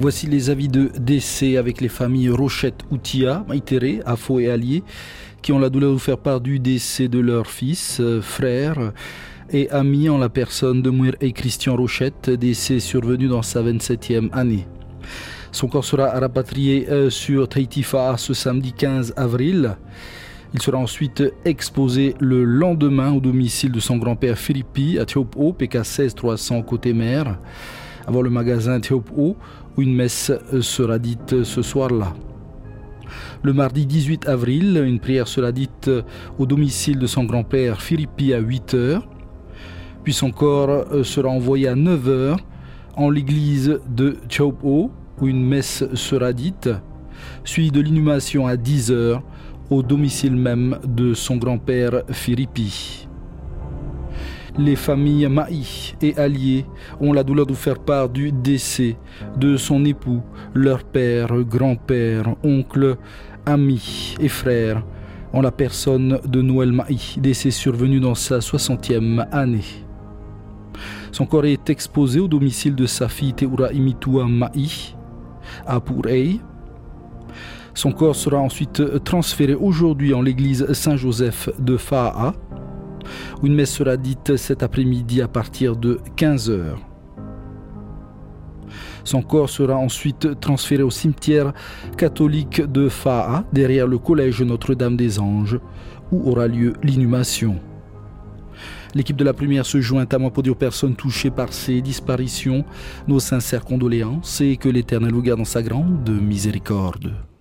Voici les avis de décès avec les familles Rochette Outia, Maïtéré, Afo et Allier, qui ont la douleur de faire part du décès de leur fils, euh, frère et ami en la personne de Mouir et Christian Rochette, décès survenu dans sa 27e année. Son corps sera rapatrié euh, sur Taitifa ce samedi 15 avril. Il sera ensuite exposé le lendemain au domicile de son grand-père Philippi à Théopo, PK 16 300 côté mer, avant le magasin Théopo, où une messe euh, sera dite ce soir-là. Le mardi 18 avril, une prière sera dite euh, au domicile de son grand-père Philippi à 8 heures. Puis son corps sera envoyé à 9 heures en l'église de Théopo, où une messe sera dite, suivie de l'inhumation à 10 heures au domicile même de son grand-père Philippi. Les familles Maï et Alliés ont la douleur de faire part du décès de son époux, leur père, grand-père, oncle, ami et frère, en la personne de Noël Maï, décès survenu dans sa 60e année. Son corps est exposé au domicile de sa fille Teura Imitua Maï, à Pourey. Son corps sera ensuite transféré aujourd'hui en l'église Saint-Joseph de Fa'a, une messe sera dite cet après-midi à partir de 15 heures. Son corps sera ensuite transféré au cimetière catholique de Fa'a, derrière le collège Notre-Dame des Anges, où aura lieu l'inhumation. L'équipe de la première se joint à dire aux personnes touchées par ces disparitions nos sincères condoléances et que l'Éternel vous garde dans sa grande miséricorde.